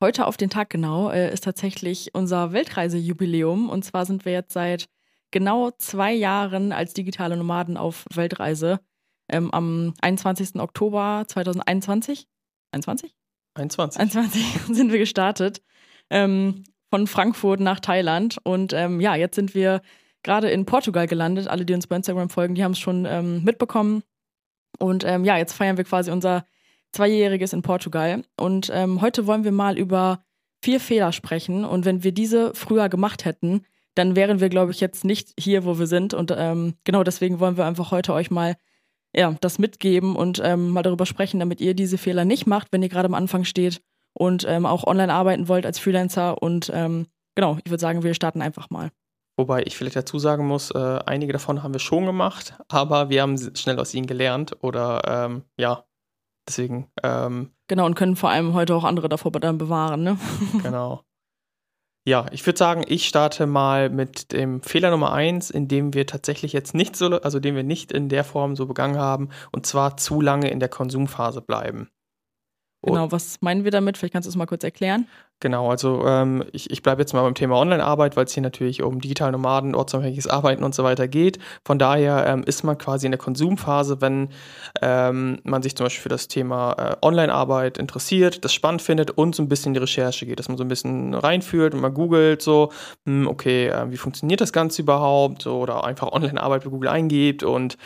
Heute auf den Tag genau äh, ist tatsächlich unser Weltreisejubiläum. Und zwar sind wir jetzt seit genau zwei Jahren als digitale Nomaden auf Weltreise. Ähm, am 21. Oktober 2021. 21? 21. 21 sind wir gestartet. Ähm, von Frankfurt nach Thailand. Und ähm, ja, jetzt sind wir gerade in Portugal gelandet. Alle, die uns bei Instagram folgen, die haben es schon ähm, mitbekommen. Und ähm, ja, jetzt feiern wir quasi unser Zweijähriges in Portugal. Und ähm, heute wollen wir mal über vier Fehler sprechen. Und wenn wir diese früher gemacht hätten, dann wären wir, glaube ich, jetzt nicht hier, wo wir sind. Und ähm, genau deswegen wollen wir einfach heute euch mal ja, das mitgeben und ähm, mal darüber sprechen, damit ihr diese Fehler nicht macht, wenn ihr gerade am Anfang steht und ähm, auch online arbeiten wollt als Freelancer. Und genau, ich würde sagen, wir starten einfach mal. Wobei ich vielleicht dazu sagen muss, äh, einige davon haben wir schon gemacht, aber wir haben schnell aus ihnen gelernt oder ähm, ja, deswegen. Ähm, genau, und können vor allem heute auch andere davor dann bewahren, ne? genau. Ja, ich würde sagen, ich starte mal mit dem Fehler Nummer eins, in dem wir tatsächlich jetzt nicht so, also den wir nicht in der Form so begangen haben, und zwar zu lange in der Konsumphase bleiben. Genau, was meinen wir damit? Vielleicht kannst du es mal kurz erklären. Genau, also ähm, ich, ich bleibe jetzt mal beim Thema Online-Arbeit, weil es hier natürlich um digitale Nomaden, ortsunabhängiges Arbeiten und so weiter geht. Von daher ähm, ist man quasi in der Konsumphase, wenn ähm, man sich zum Beispiel für das Thema äh, Online-Arbeit interessiert, das spannend findet und so ein bisschen in die Recherche geht, dass man so ein bisschen reinführt und mal googelt, so, hm, okay, äh, wie funktioniert das Ganze überhaupt? So, oder einfach Online-Arbeit bei Google eingibt und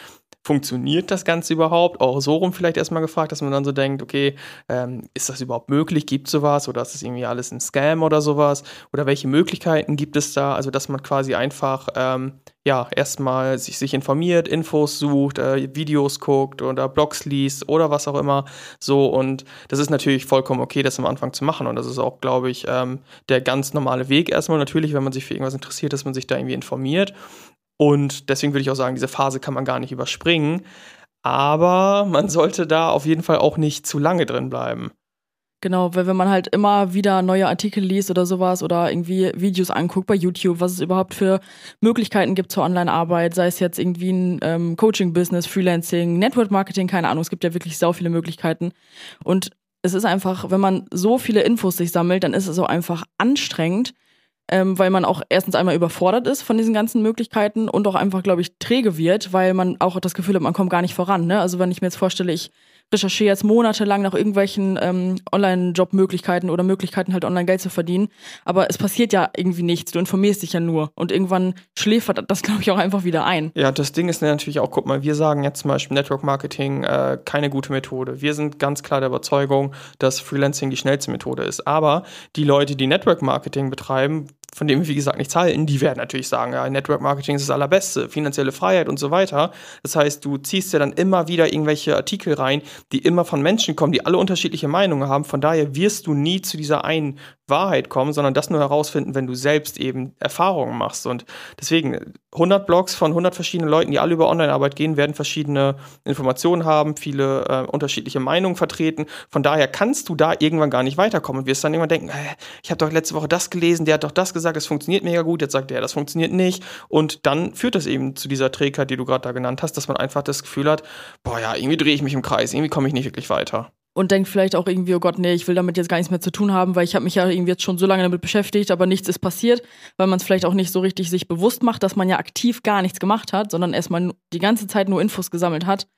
funktioniert das Ganze überhaupt? Auch so rum vielleicht erstmal gefragt, dass man dann so denkt, okay, ähm, ist das überhaupt möglich? Gibt es sowas? Oder ist das irgendwie alles ein Scam oder sowas? Oder welche Möglichkeiten gibt es da? Also, dass man quasi einfach, ähm, ja, erstmal sich, sich informiert, Infos sucht, äh, Videos guckt oder Blogs liest oder was auch immer. So, und das ist natürlich vollkommen okay, das am Anfang zu machen. Und das ist auch, glaube ich, ähm, der ganz normale Weg erstmal. Natürlich, wenn man sich für irgendwas interessiert, dass man sich da irgendwie informiert. Und deswegen würde ich auch sagen, diese Phase kann man gar nicht überspringen. Aber man sollte da auf jeden Fall auch nicht zu lange drin bleiben. Genau, weil wenn man halt immer wieder neue Artikel liest oder sowas oder irgendwie Videos anguckt bei YouTube, was es überhaupt für Möglichkeiten gibt zur Online-Arbeit, sei es jetzt irgendwie ein ähm, Coaching-Business, Freelancing, Network-Marketing, keine Ahnung, es gibt ja wirklich sau viele Möglichkeiten. Und es ist einfach, wenn man so viele Infos sich sammelt, dann ist es auch einfach anstrengend, ähm, weil man auch erstens einmal überfordert ist von diesen ganzen Möglichkeiten und auch einfach, glaube ich, träge wird, weil man auch das Gefühl hat, man kommt gar nicht voran. Ne? Also wenn ich mir jetzt vorstelle, ich recherchiere jetzt monatelang nach irgendwelchen ähm, Online-Job-Möglichkeiten oder Möglichkeiten, halt online Geld zu verdienen. Aber es passiert ja irgendwie nichts. Du informierst dich ja nur. Und irgendwann schläfert das, glaube ich, auch einfach wieder ein. Ja, das Ding ist natürlich auch, guck mal, wir sagen jetzt zum Beispiel Network Marketing äh, keine gute Methode. Wir sind ganz klar der Überzeugung, dass Freelancing die schnellste Methode ist. Aber die Leute, die Network Marketing betreiben, von dem wir, wie gesagt, nichts halten, die werden natürlich sagen, ja, Network Marketing ist das allerbeste, finanzielle Freiheit und so weiter. Das heißt, du ziehst ja dann immer wieder irgendwelche Artikel rein, die immer von Menschen kommen, die alle unterschiedliche Meinungen haben. Von daher wirst du nie zu dieser einen Wahrheit kommen, sondern das nur herausfinden, wenn du selbst eben Erfahrungen machst. Und deswegen 100 Blogs von 100 verschiedenen Leuten, die alle über Online-Arbeit gehen, werden verschiedene Informationen haben, viele äh, unterschiedliche Meinungen vertreten. Von daher kannst du da irgendwann gar nicht weiterkommen und wirst dann irgendwann denken, äh, ich habe doch letzte Woche das gelesen, der hat doch das gesagt, es funktioniert mega gut, jetzt sagt der, das funktioniert nicht. Und dann führt das eben zu dieser Trägheit, die du gerade da genannt hast, dass man einfach das Gefühl hat, boah ja, irgendwie drehe ich mich im Kreis, irgendwie komme ich nicht wirklich weiter und denkt vielleicht auch irgendwie, oh Gott, nee, ich will damit jetzt gar nichts mehr zu tun haben, weil ich habe mich ja irgendwie jetzt schon so lange damit beschäftigt, aber nichts ist passiert, weil man es vielleicht auch nicht so richtig sich bewusst macht, dass man ja aktiv gar nichts gemacht hat, sondern erstmal die ganze Zeit nur Infos gesammelt hat.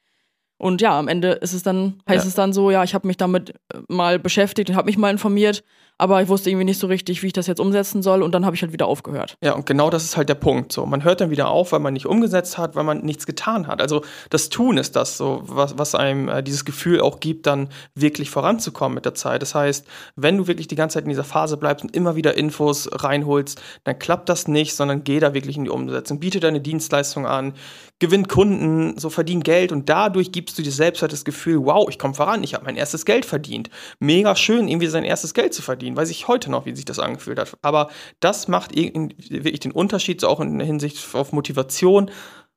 Und ja, am Ende ist es dann, heißt ja. es dann so, ja, ich habe mich damit äh, mal beschäftigt und habe mich mal informiert, aber ich wusste irgendwie nicht so richtig, wie ich das jetzt umsetzen soll und dann habe ich halt wieder aufgehört. Ja, und genau das ist halt der Punkt. So, man hört dann wieder auf, weil man nicht umgesetzt hat, weil man nichts getan hat. Also das Tun ist das so, was, was einem äh, dieses Gefühl auch gibt, dann wirklich voranzukommen mit der Zeit. Das heißt, wenn du wirklich die ganze Zeit in dieser Phase bleibst und immer wieder Infos reinholst, dann klappt das nicht, sondern geh da wirklich in die Umsetzung. Biete deine Dienstleistung an, gewinn Kunden, so verdien Geld und dadurch gibst du dir selbst halt das Gefühl, wow, ich komme voran, ich habe mein erstes Geld verdient. Mega schön, irgendwie sein erstes Geld zu verdienen. Weiß ich heute noch, wie sich das angefühlt hat. Aber das macht wirklich den Unterschied, so auch in Hinsicht auf Motivation.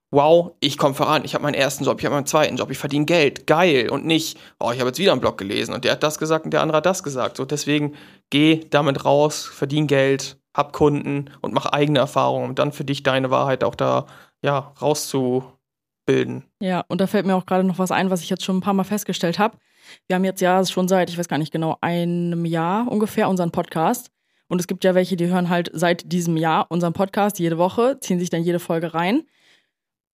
Wow, ich komme voran, ich habe meinen ersten Job, ich habe meinen zweiten Job, ich verdiene Geld, geil und nicht, oh, ich habe jetzt wieder einen Blog gelesen und der hat das gesagt und der andere hat das gesagt. So deswegen geh damit raus, verdien Geld, hab Kunden und mach eigene Erfahrungen, um dann für dich deine Wahrheit auch da ja rauszubilden. Ja, und da fällt mir auch gerade noch was ein, was ich jetzt schon ein paar Mal festgestellt habe. Wir haben jetzt ja schon seit, ich weiß gar nicht genau, einem Jahr ungefähr unseren Podcast. Und es gibt ja welche, die hören halt seit diesem Jahr unseren Podcast jede Woche, ziehen sich dann jede Folge rein.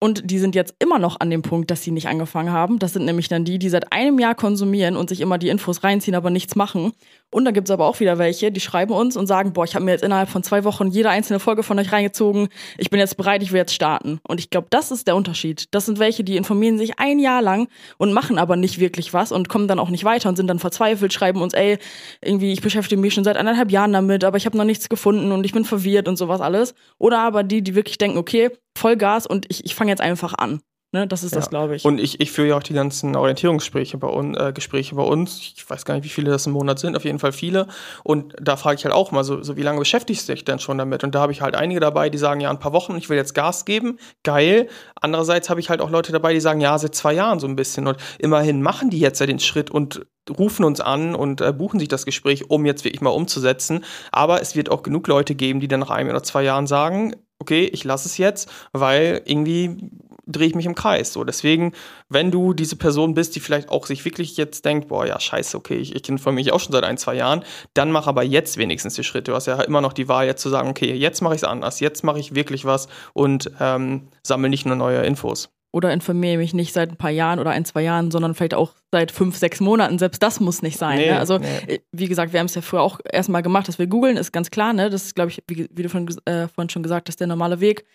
Und die sind jetzt immer noch an dem Punkt, dass sie nicht angefangen haben. Das sind nämlich dann die, die seit einem Jahr konsumieren und sich immer die Infos reinziehen, aber nichts machen. Und dann gibt es aber auch wieder welche, die schreiben uns und sagen, boah, ich habe mir jetzt innerhalb von zwei Wochen jede einzelne Folge von euch reingezogen. Ich bin jetzt bereit, ich will jetzt starten. Und ich glaube, das ist der Unterschied. Das sind welche, die informieren sich ein Jahr lang und machen aber nicht wirklich was und kommen dann auch nicht weiter und sind dann verzweifelt, schreiben uns, ey, irgendwie, ich beschäftige mich schon seit anderthalb Jahren damit, aber ich habe noch nichts gefunden und ich bin verwirrt und sowas alles. Oder aber die, die wirklich denken, okay, Vollgas und ich, ich fange jetzt einfach an. Ne, das ist ja. das, glaube ich. Und ich, ich führe ja auch die ganzen Orientierungsgespräche bei, un, äh, Gespräche bei uns. Ich weiß gar nicht, wie viele das im Monat sind, auf jeden Fall viele. Und da frage ich halt auch mal, so, so wie lange beschäftigst du dich denn schon damit? Und da habe ich halt einige dabei, die sagen, ja, ein paar Wochen, ich will jetzt Gas geben. Geil. Andererseits habe ich halt auch Leute dabei, die sagen, ja, seit zwei Jahren so ein bisschen. Und immerhin machen die jetzt ja den Schritt und rufen uns an und äh, buchen sich das Gespräch, um jetzt wirklich mal umzusetzen. Aber es wird auch genug Leute geben, die dann nach einem oder zwei Jahren sagen, okay, ich lasse es jetzt, weil irgendwie drehe ich mich im Kreis. So, deswegen, wenn du diese Person bist, die vielleicht auch sich wirklich jetzt denkt, boah, ja, scheiße, okay, ich, ich informiere mich auch schon seit ein, zwei Jahren, dann mach aber jetzt wenigstens die Schritte. Du hast ja immer noch die Wahl, jetzt zu sagen, okay, jetzt mache ich es anders, jetzt mache ich wirklich was und ähm, sammle nicht nur neue Infos. Oder informiere mich nicht seit ein paar Jahren oder ein, zwei Jahren, sondern vielleicht auch seit fünf, sechs Monaten. Selbst das muss nicht sein. Nee, ne? Also, nee. Äh, wie gesagt, wir haben es ja früher auch erstmal gemacht, dass wir googeln, ist ganz klar, ne? Das ist, glaube ich, wie, wie du vorhin, äh, vorhin schon gesagt hast, der normale Weg.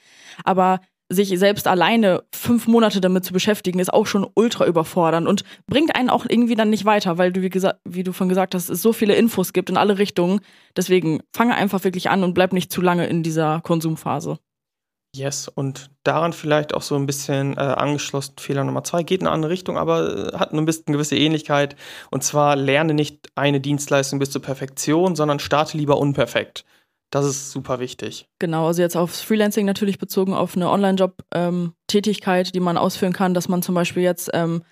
Aber sich selbst alleine fünf Monate damit zu beschäftigen, ist auch schon ultra überfordernd und bringt einen auch irgendwie dann nicht weiter, weil du, wie, gesagt, wie du von gesagt hast, es so viele Infos gibt in alle Richtungen. Deswegen fange einfach wirklich an und bleib nicht zu lange in dieser Konsumphase. Yes, und daran vielleicht auch so ein bisschen äh, angeschlossen, Fehler Nummer zwei, geht in eine andere Richtung, aber äh, hat ein bisschen eine gewisse Ähnlichkeit. Und zwar lerne nicht eine Dienstleistung bis zur Perfektion, sondern starte lieber unperfekt. Das ist super wichtig. Genau, also jetzt aufs Freelancing natürlich bezogen auf eine Online-Job-Tätigkeit, ähm, die man ausführen kann, dass man zum Beispiel jetzt ähm,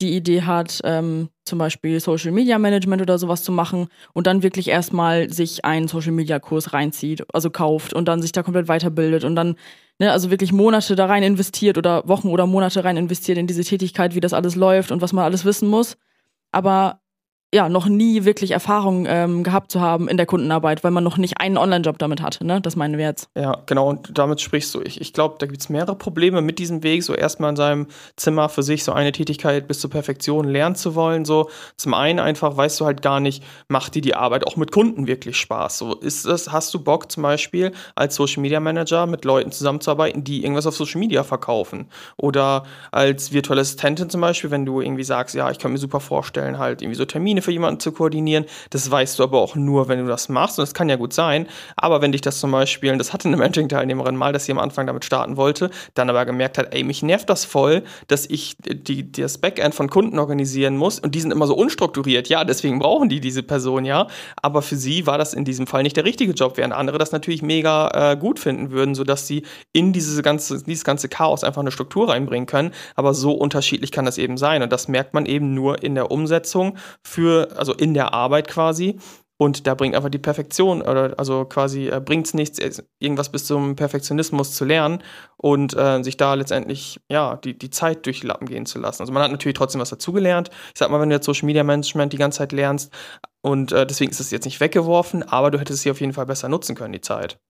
die Idee hat, ähm, zum Beispiel Social Media Management oder sowas zu machen und dann wirklich erstmal sich einen Social Media Kurs reinzieht, also kauft und dann sich da komplett weiterbildet und dann, ne, also wirklich Monate da rein investiert oder Wochen oder Monate rein investiert in diese Tätigkeit, wie das alles läuft und was man alles wissen muss. Aber ja, noch nie wirklich Erfahrung ähm, gehabt zu haben in der Kundenarbeit, weil man noch nicht einen Online-Job damit hat. Ne? Das meinen wir jetzt. Ja, genau. Und damit sprichst du. Ich, ich glaube, da gibt es mehrere Probleme mit diesem Weg, so erstmal in seinem Zimmer für sich so eine Tätigkeit bis zur Perfektion lernen zu wollen. So zum einen einfach weißt du halt gar nicht, macht dir die Arbeit auch mit Kunden wirklich Spaß? So ist das, hast du Bock zum Beispiel als Social Media Manager mit Leuten zusammenzuarbeiten, die irgendwas auf Social Media verkaufen? Oder als virtuelle Assistentin zum Beispiel, wenn du irgendwie sagst, ja, ich kann mir super vorstellen, halt irgendwie so Termine für jemanden zu koordinieren. Das weißt du aber auch nur, wenn du das machst. Und das kann ja gut sein. Aber wenn dich das zum Beispiel, das hatte eine Mentoring-Teilnehmerin mal, dass sie am Anfang damit starten wollte, dann aber gemerkt hat, ey, mich nervt das voll, dass ich die, das Backend von Kunden organisieren muss und die sind immer so unstrukturiert. Ja, deswegen brauchen die diese Person ja. Aber für sie war das in diesem Fall nicht der richtige Job, während andere das natürlich mega äh, gut finden würden, sodass sie in diese ganze, dieses ganze Chaos einfach eine Struktur reinbringen können. Aber so unterschiedlich kann das eben sein. Und das merkt man eben nur in der Umsetzung für also in der Arbeit quasi. Und da bringt einfach die Perfektion, oder also quasi äh, bringt es nichts, irgendwas bis zum Perfektionismus zu lernen und äh, sich da letztendlich ja die, die Zeit durch die Lappen gehen zu lassen. Also man hat natürlich trotzdem was dazugelernt. Ich sag mal, wenn du jetzt Social Media Management die ganze Zeit lernst und äh, deswegen ist es jetzt nicht weggeworfen, aber du hättest sie auf jeden Fall besser nutzen können, die Zeit.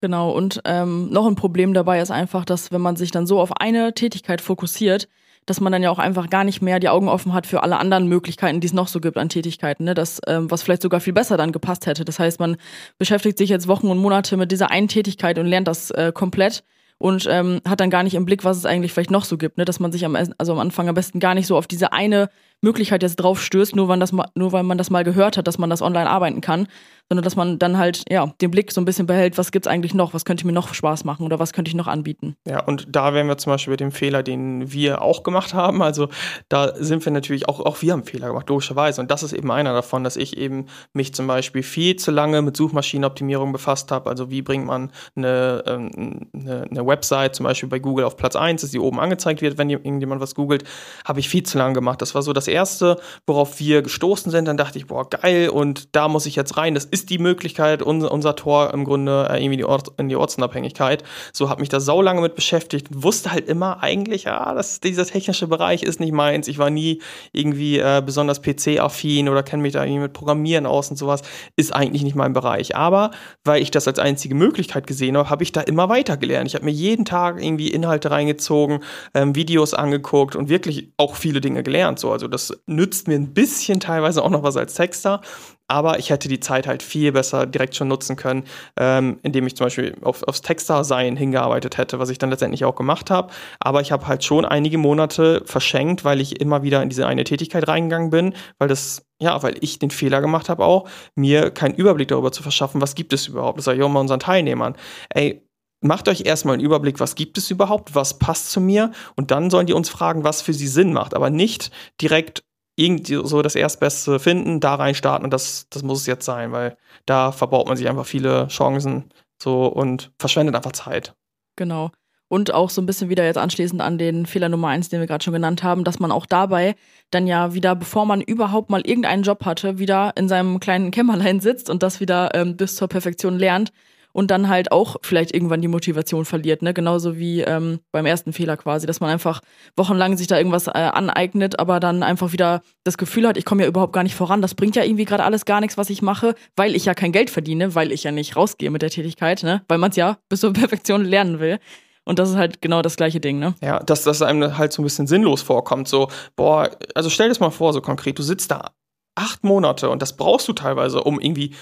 Genau, und ähm, noch ein Problem dabei ist einfach, dass wenn man sich dann so auf eine Tätigkeit fokussiert, dass man dann ja auch einfach gar nicht mehr die Augen offen hat für alle anderen Möglichkeiten, die es noch so gibt an Tätigkeiten, ne? Das, ähm, was vielleicht sogar viel besser dann gepasst hätte. Das heißt, man beschäftigt sich jetzt Wochen und Monate mit dieser einen Tätigkeit und lernt das äh, komplett und ähm, hat dann gar nicht im Blick, was es eigentlich vielleicht noch so gibt, ne? Dass man sich am, also am Anfang am besten gar nicht so auf diese eine Möglichkeit jetzt drauf stößt, nur weil, das nur weil man das mal gehört hat, dass man das online arbeiten kann, sondern dass man dann halt ja den Blick so ein bisschen behält, was gibt's eigentlich noch, was könnte mir noch Spaß machen oder was könnte ich noch anbieten. Ja, und da wären wir zum Beispiel bei dem Fehler, den wir auch gemacht haben. Also da sind wir natürlich auch, auch wir haben Fehler gemacht, logischerweise. Und das ist eben einer davon, dass ich eben mich zum Beispiel viel zu lange mit Suchmaschinenoptimierung befasst habe. Also wie bringt man eine, ähm, eine, eine Website zum Beispiel bei Google auf Platz 1, dass sie oben angezeigt wird, wenn irgendjemand was googelt, habe ich viel zu lange gemacht. Das war so das Erste, worauf wir gestoßen sind. Dann dachte ich, boah, geil, und da muss ich jetzt rein. Das ist die Möglichkeit, unser, unser Tor im Grunde äh, irgendwie die Ort, in die Ortsunabhängigkeit. So habe mich da saulange mit beschäftigt und wusste halt immer eigentlich, ja, das, dieser technische Bereich ist nicht meins. Ich war nie irgendwie äh, besonders PC-affin oder kenne mich da irgendwie mit Programmieren aus und sowas. Ist eigentlich nicht mein Bereich. Aber weil ich das als einzige Möglichkeit gesehen habe, habe ich da immer weiter gelernt. Ich habe mir jeden Tag irgendwie Inhalte reingezogen, ähm, Videos angeguckt und wirklich auch viele Dinge gelernt. So, also das nützt mir ein bisschen teilweise auch noch was als Texter. Aber ich hätte die Zeit halt viel besser direkt schon nutzen können, ähm, indem ich zum Beispiel auf, aufs Texter-Sein hingearbeitet hätte, was ich dann letztendlich auch gemacht habe. Aber ich habe halt schon einige Monate verschenkt, weil ich immer wieder in diese eine Tätigkeit reingegangen bin, weil das, ja, weil ich den Fehler gemacht habe auch, mir keinen Überblick darüber zu verschaffen, was gibt es überhaupt. Das sage ich auch mal unseren Teilnehmern. Ey, macht euch erstmal einen Überblick, was gibt es überhaupt, was passt zu mir und dann sollen die uns fragen, was für sie Sinn macht, aber nicht direkt irgendwie so das Erstbeste finden, da rein starten und das, das muss es jetzt sein, weil da verbaut man sich einfach viele Chancen so und verschwendet einfach Zeit. Genau. Und auch so ein bisschen wieder jetzt anschließend an den Fehler Nummer eins, den wir gerade schon genannt haben, dass man auch dabei dann ja wieder, bevor man überhaupt mal irgendeinen Job hatte, wieder in seinem kleinen Kämmerlein sitzt und das wieder ähm, bis zur Perfektion lernt, und dann halt auch vielleicht irgendwann die Motivation verliert, ne? Genauso wie ähm, beim ersten Fehler quasi, dass man einfach wochenlang sich da irgendwas äh, aneignet, aber dann einfach wieder das Gefühl hat, ich komme ja überhaupt gar nicht voran. Das bringt ja irgendwie gerade alles gar nichts, was ich mache, weil ich ja kein Geld verdiene, weil ich ja nicht rausgehe mit der Tätigkeit, ne? Weil man es ja bis zur Perfektion lernen will. Und das ist halt genau das gleiche Ding, ne? Ja, dass das einem halt so ein bisschen sinnlos vorkommt. So, boah, also stell dir das mal vor, so konkret, du sitzt da acht Monate und das brauchst du teilweise, um irgendwie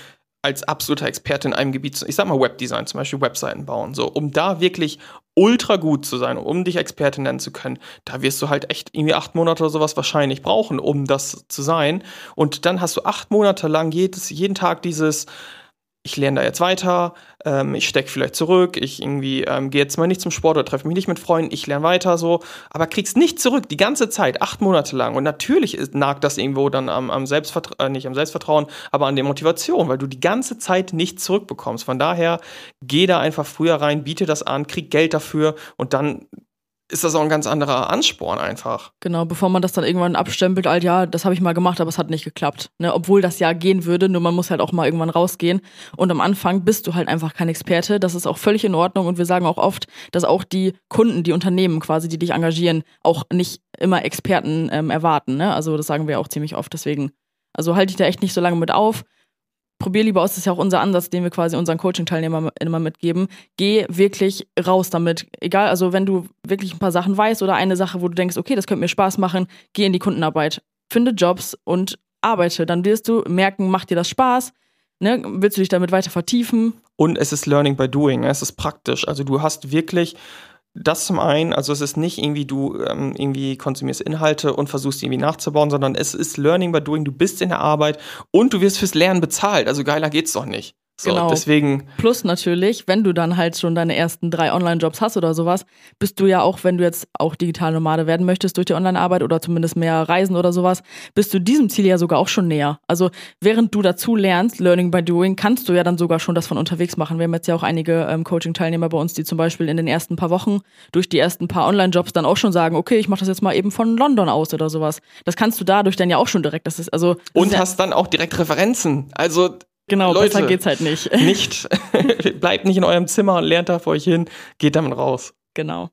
als absoluter Experte in einem Gebiet, ich sag mal Webdesign, zum Beispiel Webseiten bauen, so, um da wirklich ultra gut zu sein, um dich Experte nennen zu können, da wirst du halt echt irgendwie acht Monate oder sowas wahrscheinlich brauchen, um das zu sein. Und dann hast du acht Monate lang jedes, jeden Tag dieses, ich lerne da jetzt weiter, ähm, ich stecke vielleicht zurück, ich irgendwie ähm, gehe jetzt mal nicht zum Sport oder treffe mich nicht mit Freunden, ich lerne weiter so, aber kriegst nicht zurück die ganze Zeit, acht Monate lang. Und natürlich ist, nagt das irgendwo dann am, am Selbstvertrauen, äh, nicht am Selbstvertrauen, aber an der Motivation, weil du die ganze Zeit nicht zurückbekommst. Von daher, geh da einfach früher rein, biete das an, krieg Geld dafür und dann ist das auch ein ganz anderer Ansporn einfach. Genau, bevor man das dann irgendwann abstempelt, halt, ja, das habe ich mal gemacht, aber es hat nicht geklappt. Ne? Obwohl das ja gehen würde, nur man muss halt auch mal irgendwann rausgehen. Und am Anfang bist du halt einfach kein Experte. Das ist auch völlig in Ordnung. Und wir sagen auch oft, dass auch die Kunden, die Unternehmen quasi, die dich engagieren, auch nicht immer Experten ähm, erwarten. Ne? Also das sagen wir auch ziemlich oft. Deswegen, also halte ich da echt nicht so lange mit auf probier lieber aus, das ist ja auch unser Ansatz, den wir quasi unseren Coaching-Teilnehmern immer mitgeben. Geh wirklich raus damit. Egal, also wenn du wirklich ein paar Sachen weißt oder eine Sache, wo du denkst, okay, das könnte mir Spaß machen, geh in die Kundenarbeit. Finde Jobs und arbeite. Dann wirst du merken, macht dir das Spaß? Ne? Willst du dich damit weiter vertiefen? Und es ist Learning by Doing, es ist praktisch. Also du hast wirklich das zum einen, also es ist nicht irgendwie, du ähm, irgendwie konsumierst Inhalte und versuchst irgendwie nachzubauen, sondern es ist Learning by Doing, du bist in der Arbeit und du wirst fürs Lernen bezahlt. Also geiler geht's doch nicht. So, genau. Deswegen. Plus natürlich, wenn du dann halt schon deine ersten drei Online-Jobs hast oder sowas, bist du ja auch, wenn du jetzt auch digital Nomade werden möchtest durch die Online-Arbeit oder zumindest mehr reisen oder sowas, bist du diesem Ziel ja sogar auch schon näher. Also während du dazu lernst, Learning by Doing, kannst du ja dann sogar schon das von unterwegs machen. Wir haben jetzt ja auch einige ähm, Coaching-Teilnehmer bei uns, die zum Beispiel in den ersten paar Wochen durch die ersten paar Online-Jobs dann auch schon sagen, okay, ich mache das jetzt mal eben von London aus oder sowas. Das kannst du dadurch dann ja auch schon direkt. Das ist also. Das Und ist hast dann auch direkt Referenzen. Also Genau, Leute, besser geht's halt nicht. Nicht, bleibt nicht in eurem Zimmer und lernt da vor euch hin, geht damit raus. Genau.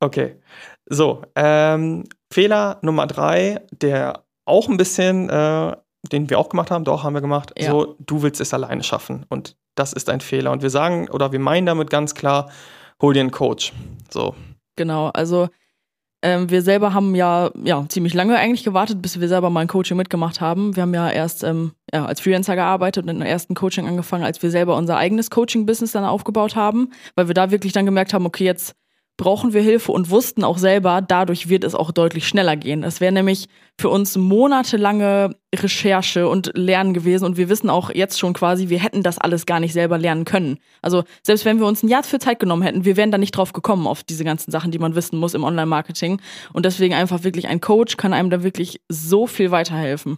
Okay. So, ähm, Fehler Nummer drei, der auch ein bisschen, äh, den wir auch gemacht haben, doch haben wir gemacht, Ja. so, du willst es alleine schaffen. Und das ist ein Fehler. Und wir sagen, oder wir meinen damit ganz klar, hol dir einen Coach. So. Genau, also Ähm, wir selber haben ja, ja ziemlich lange eigentlich gewartet, bis wir selber mal ein Coaching mitgemacht haben. Wir haben ja erst ähm, ja, als Freelancer gearbeitet und in der ersten Coaching angefangen, als wir selber unser eigenes Coaching-Business dann aufgebaut haben, weil wir da wirklich dann gemerkt haben, okay, jetzt brauchen wir Hilfe und wussten auch selber, dadurch wird es auch deutlich schneller gehen. Es wäre nämlich für uns monatelange Recherche und Lernen gewesen und wir wissen auch jetzt schon quasi, wir hätten das alles gar nicht selber lernen können. Also selbst wenn wir uns ein Jahr für Zeit genommen hätten, wir wären da nicht drauf gekommen auf diese ganzen Sachen, die man wissen muss im Online-Marketing. Und deswegen einfach wirklich ein Coach kann einem da wirklich so viel weiterhelfen.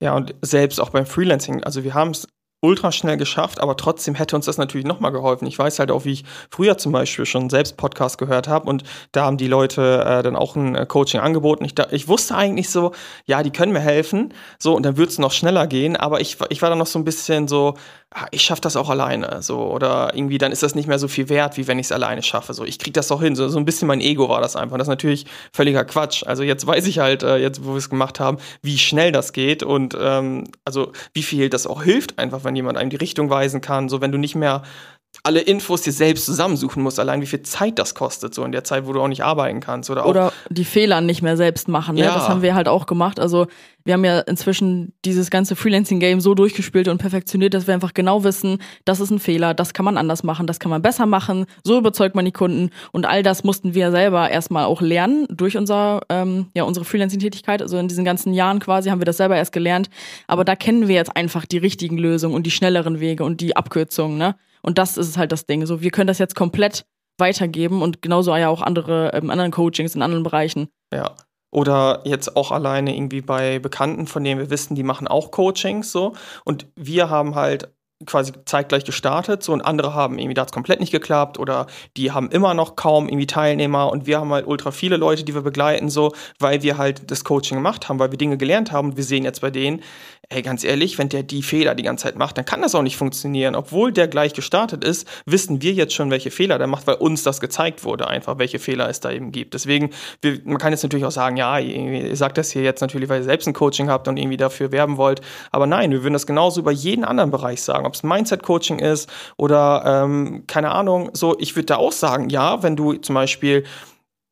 Ja, und selbst auch beim Freelancing, also wir haben es ultra schnell geschafft, aber trotzdem hätte uns das natürlich nochmal geholfen. Ich weiß halt auch, wie ich früher zum Beispiel schon selbst Podcast gehört habe und da haben die Leute äh, dann auch ein äh, Coaching angeboten. Ich, da, ich wusste eigentlich so, ja, die können mir helfen, so und dann wird es noch schneller gehen, aber ich, ich war dann noch so ein bisschen so, ich schaffe das auch alleine, so oder irgendwie dann ist das nicht mehr so viel wert, wie wenn ich es alleine schaffe. So, ich krieg das doch hin. So, so ein bisschen mein Ego war das einfach. Und das ist natürlich völliger Quatsch. Also jetzt weiß ich halt, äh, jetzt wo wir es gemacht haben, wie schnell das geht und ähm, also wie viel das auch hilft, einfach wenn jemand einem die Richtung weisen kann, so wenn du nicht mehr alle Infos dir selbst zusammensuchen musst, allein wie viel Zeit das kostet, so in der Zeit, wo du auch nicht arbeiten kannst. Oder, auch oder die Fehler nicht mehr selbst machen. Ne? Ja. Das haben wir halt auch gemacht. Also wir haben ja inzwischen dieses ganze Freelancing-Game so durchgespielt und perfektioniert, dass wir einfach genau wissen, das ist ein Fehler, das kann man anders machen, das kann man besser machen, so überzeugt man die Kunden. Und all das mussten wir selber erstmal auch lernen durch unser, ähm, ja, unsere Freelancing-Tätigkeit. Also in diesen ganzen Jahren quasi haben wir das selber erst gelernt. Aber da kennen wir jetzt einfach die richtigen Lösungen und die schnelleren Wege und die Abkürzungen, ne? Und das ist halt das Ding. So, wir können das jetzt komplett weitergeben und genauso ja auch andere, ähm, anderen Coachings in anderen Bereichen. Ja. Oder jetzt auch alleine irgendwie bei Bekannten, von denen wir wissen, die machen auch Coachings so. Und wir haben halt quasi zeitgleich gestartet, so und andere haben irgendwie, da hat komplett nicht geklappt oder die haben immer noch kaum irgendwie Teilnehmer und wir haben halt ultra viele Leute, die wir begleiten, so, weil wir halt das Coaching gemacht haben, weil wir Dinge gelernt haben und wir sehen jetzt bei denen, ey, ganz ehrlich, wenn der die Fehler die ganze Zeit macht, dann kann das auch nicht funktionieren. Obwohl der gleich gestartet ist, wissen wir jetzt schon, welche Fehler der macht, weil uns das gezeigt wurde, einfach, welche Fehler es da eben gibt. Deswegen, wir, man kann jetzt natürlich auch sagen, ja, ihr sagt das hier jetzt natürlich, weil ihr selbst ein Coaching habt und irgendwie dafür werben wollt. Aber nein, wir würden das genauso über jeden anderen Bereich sagen ob es Mindset-Coaching ist oder ähm, keine Ahnung, so, ich würde da auch sagen, ja, wenn du zum Beispiel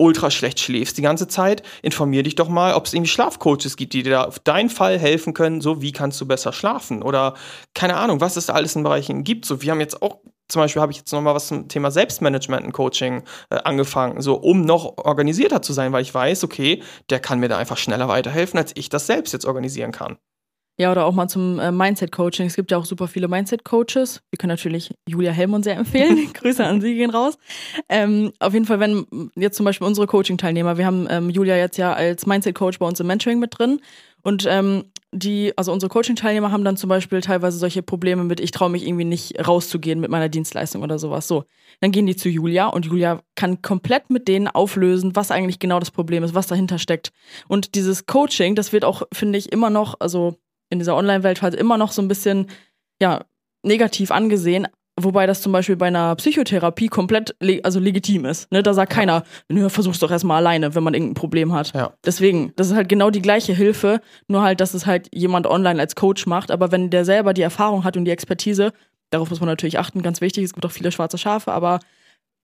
ultra schlecht schläfst die ganze Zeit, informier dich doch mal, ob es irgendwie Schlafcoaches gibt, die dir da auf deinen Fall helfen können, so wie kannst du besser schlafen oder keine Ahnung, was es da alles in Bereichen gibt. So, wir haben jetzt auch zum Beispiel habe ich jetzt nochmal was zum Thema Selbstmanagement und Coaching äh, angefangen, so um noch organisierter zu sein, weil ich weiß, okay, der kann mir da einfach schneller weiterhelfen, als ich das selbst jetzt organisieren kann. Ja, oder auch mal zum äh, Mindset-Coaching. Es gibt ja auch super viele Mindset-Coaches. Wir können natürlich Julia Hellmann sehr empfehlen. Grüße an sie gehen raus. Ähm, auf jeden Fall, wenn jetzt zum Beispiel unsere Coaching-Teilnehmer, wir haben ähm, Julia jetzt ja als Mindset-Coach bei uns im Mentoring mit drin. Und ähm, die, also unsere Coaching-Teilnehmer haben dann zum Beispiel teilweise solche Probleme mit, ich traue mich irgendwie nicht rauszugehen mit meiner Dienstleistung oder sowas. So, dann gehen die zu Julia und Julia kann komplett mit denen auflösen, was eigentlich genau das Problem ist, was dahinter steckt. Und dieses Coaching, das wird auch, finde ich, immer noch, also in dieser Online-Welt halt immer noch so ein bisschen ja, negativ angesehen. Wobei das zum Beispiel bei einer Psychotherapie komplett le also legitim ist. Ne? Da sagt keiner, nö, versuch's doch erstmal alleine, wenn man irgendein Problem hat. Ja. Deswegen, das ist halt genau die gleiche Hilfe, nur halt, dass es halt jemand online als Coach macht. Aber wenn der selber die Erfahrung hat und die Expertise, darauf muss man natürlich achten, ganz wichtig, es gibt auch viele schwarze Schafe, aber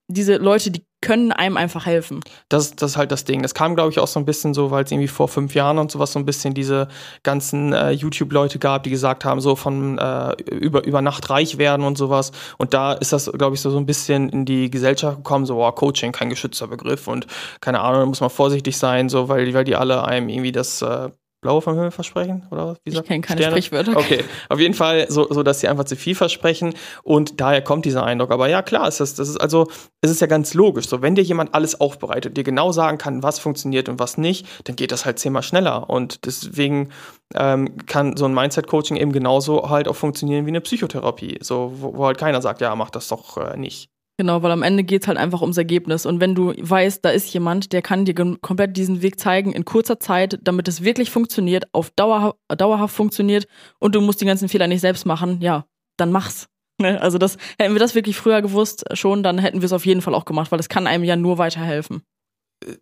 diese Leute, die können einem einfach helfen. Das, das ist halt das Ding. Das kam, glaube ich, auch so ein bisschen so, weil es irgendwie vor fünf Jahren und sowas so ein bisschen diese ganzen äh, YouTube-Leute gab, die gesagt haben, so von äh, über, über Nacht reich werden und sowas. Und da ist das, glaube ich, so, so ein bisschen in die Gesellschaft gekommen, so, oh, Coaching, kein geschützter Begriff und keine Ahnung, da muss man vorsichtig sein, so, weil, weil die alle einem irgendwie das äh, Blaue vom Himmel versprechen? Oder wie sagt Ich kenne keine Sterne? Sprichwörter. Okay, auf jeden Fall so, so, dass sie einfach zu viel versprechen und daher kommt dieser Eindruck. Aber ja, klar, ist das, das ist also, es ist ja ganz logisch. So, wenn dir jemand alles aufbereitet, dir genau sagen kann, was funktioniert und was nicht, dann geht das halt zehnmal schneller. Und deswegen ähm, kann so ein Mindset-Coaching eben genauso halt auch funktionieren wie eine Psychotherapie. So, wo, wo halt keiner sagt, ja, mach das doch äh, nicht. Genau, weil am Ende geht's halt einfach ums Ergebnis. Und wenn du weißt, da ist jemand, der kann dir komplett diesen Weg zeigen in kurzer Zeit, damit es wirklich funktioniert, auf Dauer, dauerhaft funktioniert und du musst die ganzen Fehler nicht selbst machen, ja, dann mach's. Ne? Also das, hätten wir das wirklich früher gewusst schon, dann hätten wir es auf jeden Fall auch gemacht, weil es kann einem ja nur weiterhelfen.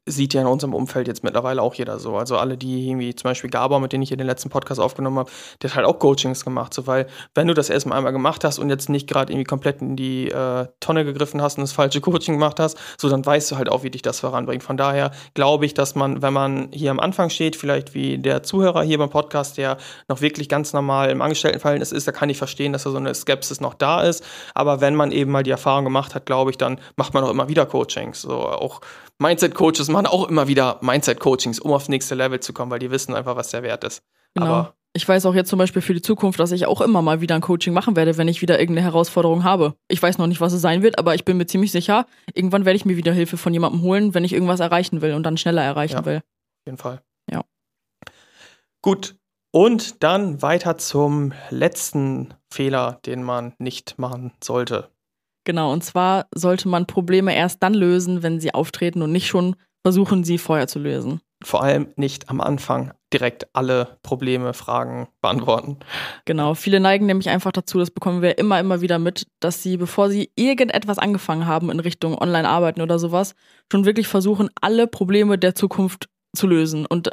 Sieht ja in unserem Umfeld jetzt mittlerweile auch jeder so. Also alle, die irgendwie, zum Beispiel Gabor, mit dem ich hier den letzten Podcast aufgenommen habe, der hat halt auch Coachings gemacht. So, weil, wenn du das erstmal einmal gemacht hast und jetzt nicht gerade irgendwie komplett in die äh, Tonne gegriffen hast und das falsche Coaching gemacht hast, so dann weißt du halt auch, wie dich das voranbringt. Von daher glaube ich, dass man, wenn man hier am Anfang steht, vielleicht wie der Zuhörer hier beim Podcast, der noch wirklich ganz normal im Angestelltenverhältnis ist, da kann ich verstehen, dass da so eine Skepsis noch da ist. Aber wenn man eben mal die Erfahrung gemacht hat, glaube ich, dann macht man auch immer wieder Coachings. So auch Mindset-Coaches machen auch immer wieder Mindset-Coachings, um aufs nächste Level zu kommen, weil die wissen einfach, was der Wert ist. Genau. Aber ich weiß auch jetzt zum Beispiel für die Zukunft, dass ich auch immer mal wieder ein Coaching machen werde, wenn ich wieder irgendeine Herausforderung habe. Ich weiß noch nicht, was es sein wird, aber ich bin mir ziemlich sicher, irgendwann werde ich mir wieder Hilfe von jemandem holen, wenn ich irgendwas erreichen will und dann schneller erreichen ja, will. Auf jeden Fall. Ja. Gut. Und dann weiter zum letzten Fehler, den man nicht machen sollte. Genau, und zwar sollte man Probleme erst dann lösen, wenn sie auftreten und nicht schon versuchen, sie vorher zu lösen. Vor allem nicht am Anfang direkt alle Probleme, Fragen beantworten. Genau, viele neigen nämlich einfach dazu, das bekommen wir immer, immer wieder mit, dass sie, bevor sie irgendetwas angefangen haben in Richtung Online-Arbeiten oder sowas, schon wirklich versuchen, alle Probleme der Zukunft zu lösen. Und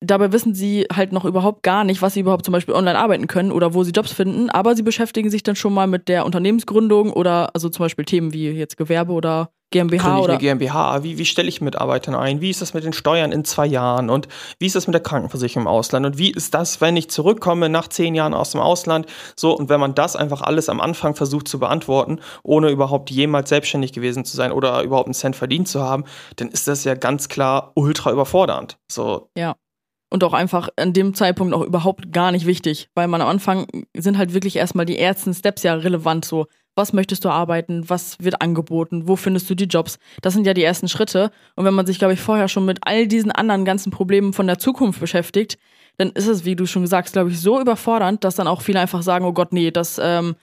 Dabei wissen sie halt noch überhaupt gar nicht, was sie überhaupt zum Beispiel online arbeiten können oder wo sie Jobs finden, aber sie beschäftigen sich dann schon mal mit der Unternehmensgründung oder also zum Beispiel Themen wie jetzt Gewerbe oder GmbH Gründe ich oder eine GmbH, wie, wie stelle ich Mitarbeitern ein, wie ist das mit den Steuern in zwei Jahren? Und wie ist das mit der Krankenversicherung im Ausland? Und wie ist das, wenn ich zurückkomme nach zehn Jahren aus dem Ausland, so und wenn man das einfach alles am Anfang versucht zu beantworten, ohne überhaupt jemals selbstständig gewesen zu sein oder überhaupt einen Cent verdient zu haben, dann ist das ja ganz klar ultra überfordernd. So. Ja und auch einfach an dem Zeitpunkt auch überhaupt gar nicht wichtig, weil man am Anfang sind halt wirklich erstmal die ersten Steps ja relevant so. Was möchtest du arbeiten? Was wird angeboten? Wo findest du die Jobs? Das sind ja die ersten Schritte. Und wenn man sich, glaube ich, vorher schon mit all diesen anderen ganzen Problemen von der Zukunft beschäftigt, dann ist es, wie du schon sagst, glaube ich, so überfordernd, dass dann auch viele einfach sagen, oh Gott, nee, das, ähm,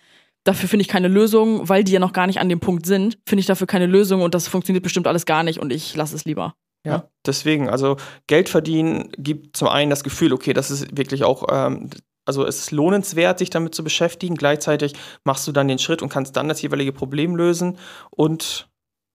dafür finde ich keine Lösung, weil die ja noch gar nicht an dem Punkt sind, finde ich dafür keine Lösung und das funktioniert bestimmt alles gar nicht und ich lasse es lieber. Ja, deswegen, also Geld verdienen gibt zum einen das Gefühl, okay, das ist wirklich auch, ähm, also es ist lohnenswert, sich damit zu beschäftigen. Gleichzeitig machst du dann den Schritt und kannst dann das jeweilige Problem lösen. Und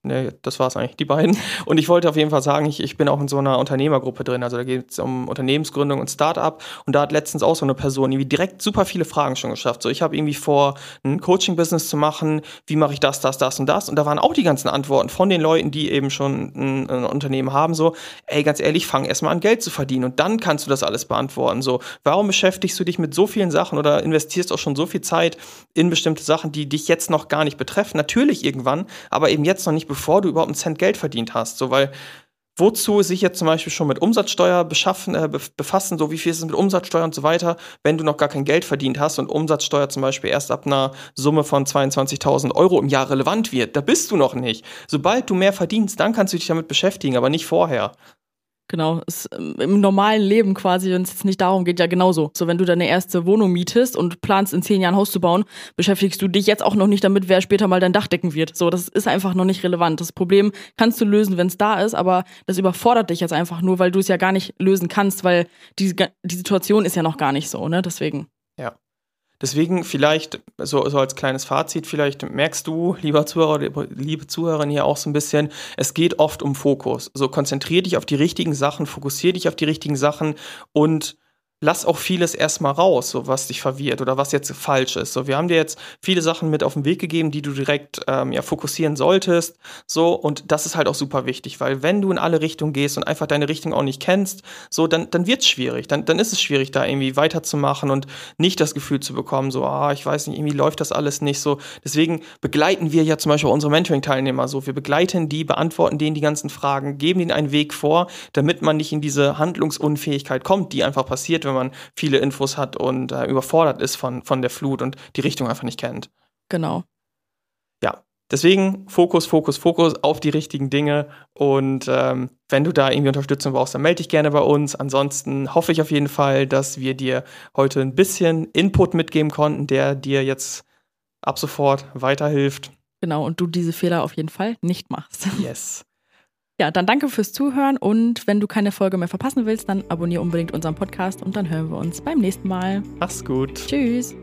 Nee, das war es eigentlich, die beiden. Und ich wollte auf jeden Fall sagen, ich, ich bin auch in so einer Unternehmergruppe drin. Also da geht es um Unternehmensgründung und Startup. Und da hat letztens auch so eine Person irgendwie direkt super viele Fragen schon geschafft. So, ich habe irgendwie vor, ein Coaching-Business zu machen. Wie mache ich das, das, das und das? Und da waren auch die ganzen Antworten von den Leuten, die eben schon ein, ein Unternehmen haben. So, ey, ganz ehrlich, fang erstmal an, Geld zu verdienen. Und dann kannst du das alles beantworten. So, warum beschäftigst du dich mit so vielen Sachen oder investierst auch schon so viel Zeit in bestimmte Sachen, die dich jetzt noch gar nicht betreffen? Natürlich irgendwann, aber eben jetzt noch nicht bevor du überhaupt einen Cent Geld verdient hast. So, weil wozu sich jetzt zum Beispiel schon mit Umsatzsteuer beschaffen, äh, befassen, so wie viel ist es mit Umsatzsteuer und so weiter, wenn du noch gar kein Geld verdient hast und Umsatzsteuer zum Beispiel erst ab einer Summe von 22.000 Euro im Jahr relevant wird, da bist du noch nicht. Sobald du mehr verdienst, dann kannst du dich damit beschäftigen, aber nicht vorher. Genau, ist ähm, im normalen Leben quasi, wenn es jetzt nicht darum geht, ja genauso. So, wenn du deine erste Wohnung mietest und planst, in zehn Jahren Haus zu bauen, beschäftigst du dich jetzt auch noch nicht damit, wer später mal dein Dach decken wird. So, das ist einfach noch nicht relevant. Das Problem kannst du lösen, wenn es da ist, aber das überfordert dich jetzt einfach nur, weil du es ja gar nicht lösen kannst, weil die, die Situation ist ja noch gar nicht so, ne? Deswegen. Ja. Deswegen vielleicht, so, so als kleines Fazit, vielleicht merkst du, lieber Zuhörer, liebe Zuhörerin hier auch so ein bisschen, es geht oft um Fokus. So konzentrier dich auf die richtigen Sachen, fokussier dich auf die richtigen Sachen und lass auch vieles erstmal raus, so was dich verwirrt oder was jetzt falsch ist. So, wir haben dir jetzt viele Sachen mit auf den Weg gegeben, die du direkt ähm, ja fokussieren solltest. So, und das ist halt auch super wichtig, weil wenn du in alle Richtungen gehst und einfach deine Richtung auch nicht kennst, so, dann, dann wird's schwierig. Dann, dann ist es schwierig, da irgendwie weiterzumachen und nicht das Gefühl zu bekommen, so, ah, ich weiß nicht, irgendwie läuft das alles nicht so. Deswegen begleiten wir ja zum Beispiel unsere Mentoring-Teilnehmer so. Wir begleiten die, beantworten denen die ganzen Fragen, geben ihnen einen Weg vor, damit man nicht in diese Handlungsunfähigkeit kommt, die einfach passiert, wenn man viele Infos hat und äh, überfordert ist von, von der Flut und die Richtung einfach nicht kennt. Genau. Ja, deswegen Fokus, Fokus, Fokus auf die richtigen Dinge. Und ähm, wenn du da irgendwie Unterstützung brauchst, dann melde dich gerne bei uns. Ansonsten hoffe ich auf jeden Fall, dass wir dir heute ein bisschen Input mitgeben konnten, der dir jetzt ab sofort weiterhilft. Genau, und du diese Fehler auf jeden Fall nicht machst. Yes. Ja, dann danke fürs Zuhören und wenn du keine Folge mehr verpassen willst, dann abonniere unbedingt unseren Podcast und dann hören wir uns beim nächsten Mal. Mach's gut. Tschüss.